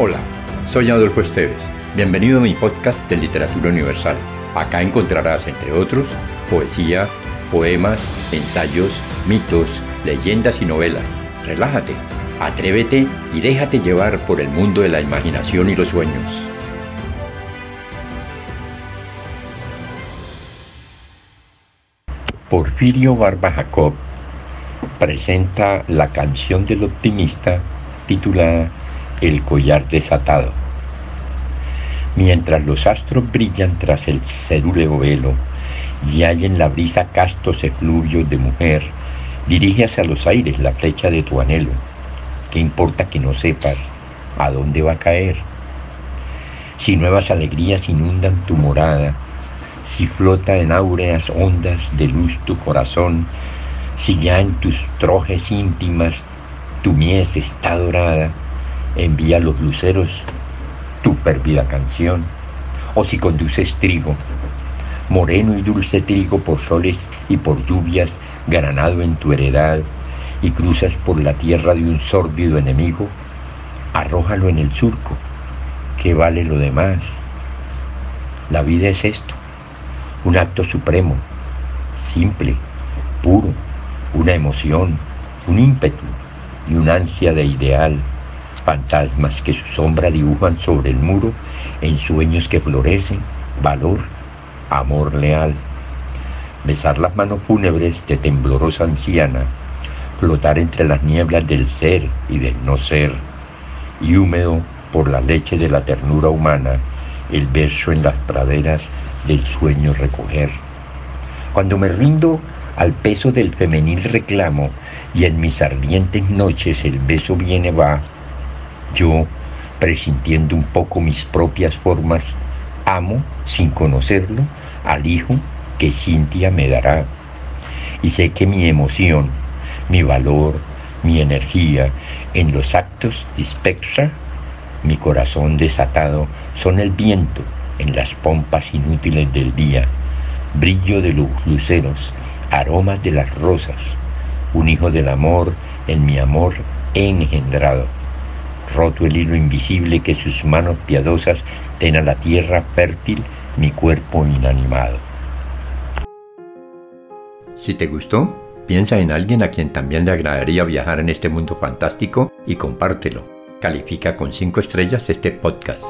Hola, soy Adolfo Esteves. Bienvenido a mi podcast de Literatura Universal. Acá encontrarás, entre otros, poesía, poemas, ensayos, mitos, leyendas y novelas. Relájate, atrévete y déjate llevar por el mundo de la imaginación y los sueños. Porfirio Barba Jacob presenta la canción del optimista titulada El collar desatado. Mientras los astros brillan tras el cerúleo velo y hay en la brisa castos efluvios de mujer, dirige hacia los aires la flecha de tu anhelo. ¿Qué importa que no sepas a dónde va a caer? Si nuevas alegrías inundan tu morada, si flota en áureas ondas de luz tu corazón, si ya en tus trojes íntimas tu mies está dorada, envía los luceros tu pérfida canción. O si conduces trigo, moreno y dulce trigo por soles y por lluvias, granado en tu heredad, y cruzas por la tierra de un sórdido enemigo, arrójalo en el surco, que vale lo demás. La vida es esto, un acto supremo, simple, puro, una emoción, un ímpetu y una ansia de ideal, fantasmas que su sombra dibujan sobre el muro en sueños que florecen, valor, amor leal. Besar las manos fúnebres de temblorosa anciana, flotar entre las nieblas del ser y del no ser, y húmedo por la leche de la ternura humana, el verso en las praderas del sueño recoger. Cuando me rindo al peso del femenil reclamo y en mis ardientes noches el beso viene va, yo, presintiendo un poco mis propias formas, amo, sin conocerlo, al hijo que Cintia me dará. Y sé que mi emoción, mi valor, mi energía en los actos dispersa, mi corazón desatado, son el viento en las pompas inútiles del día, brillo de los luceros, aromas de las rosas, un hijo del amor en mi amor engendrado, roto el hilo invisible que sus manos piadosas den a la tierra fértil mi cuerpo inanimado. Si te gustó, piensa en alguien a quien también le agradaría viajar en este mundo fantástico y compártelo. Califica con 5 estrellas este podcast.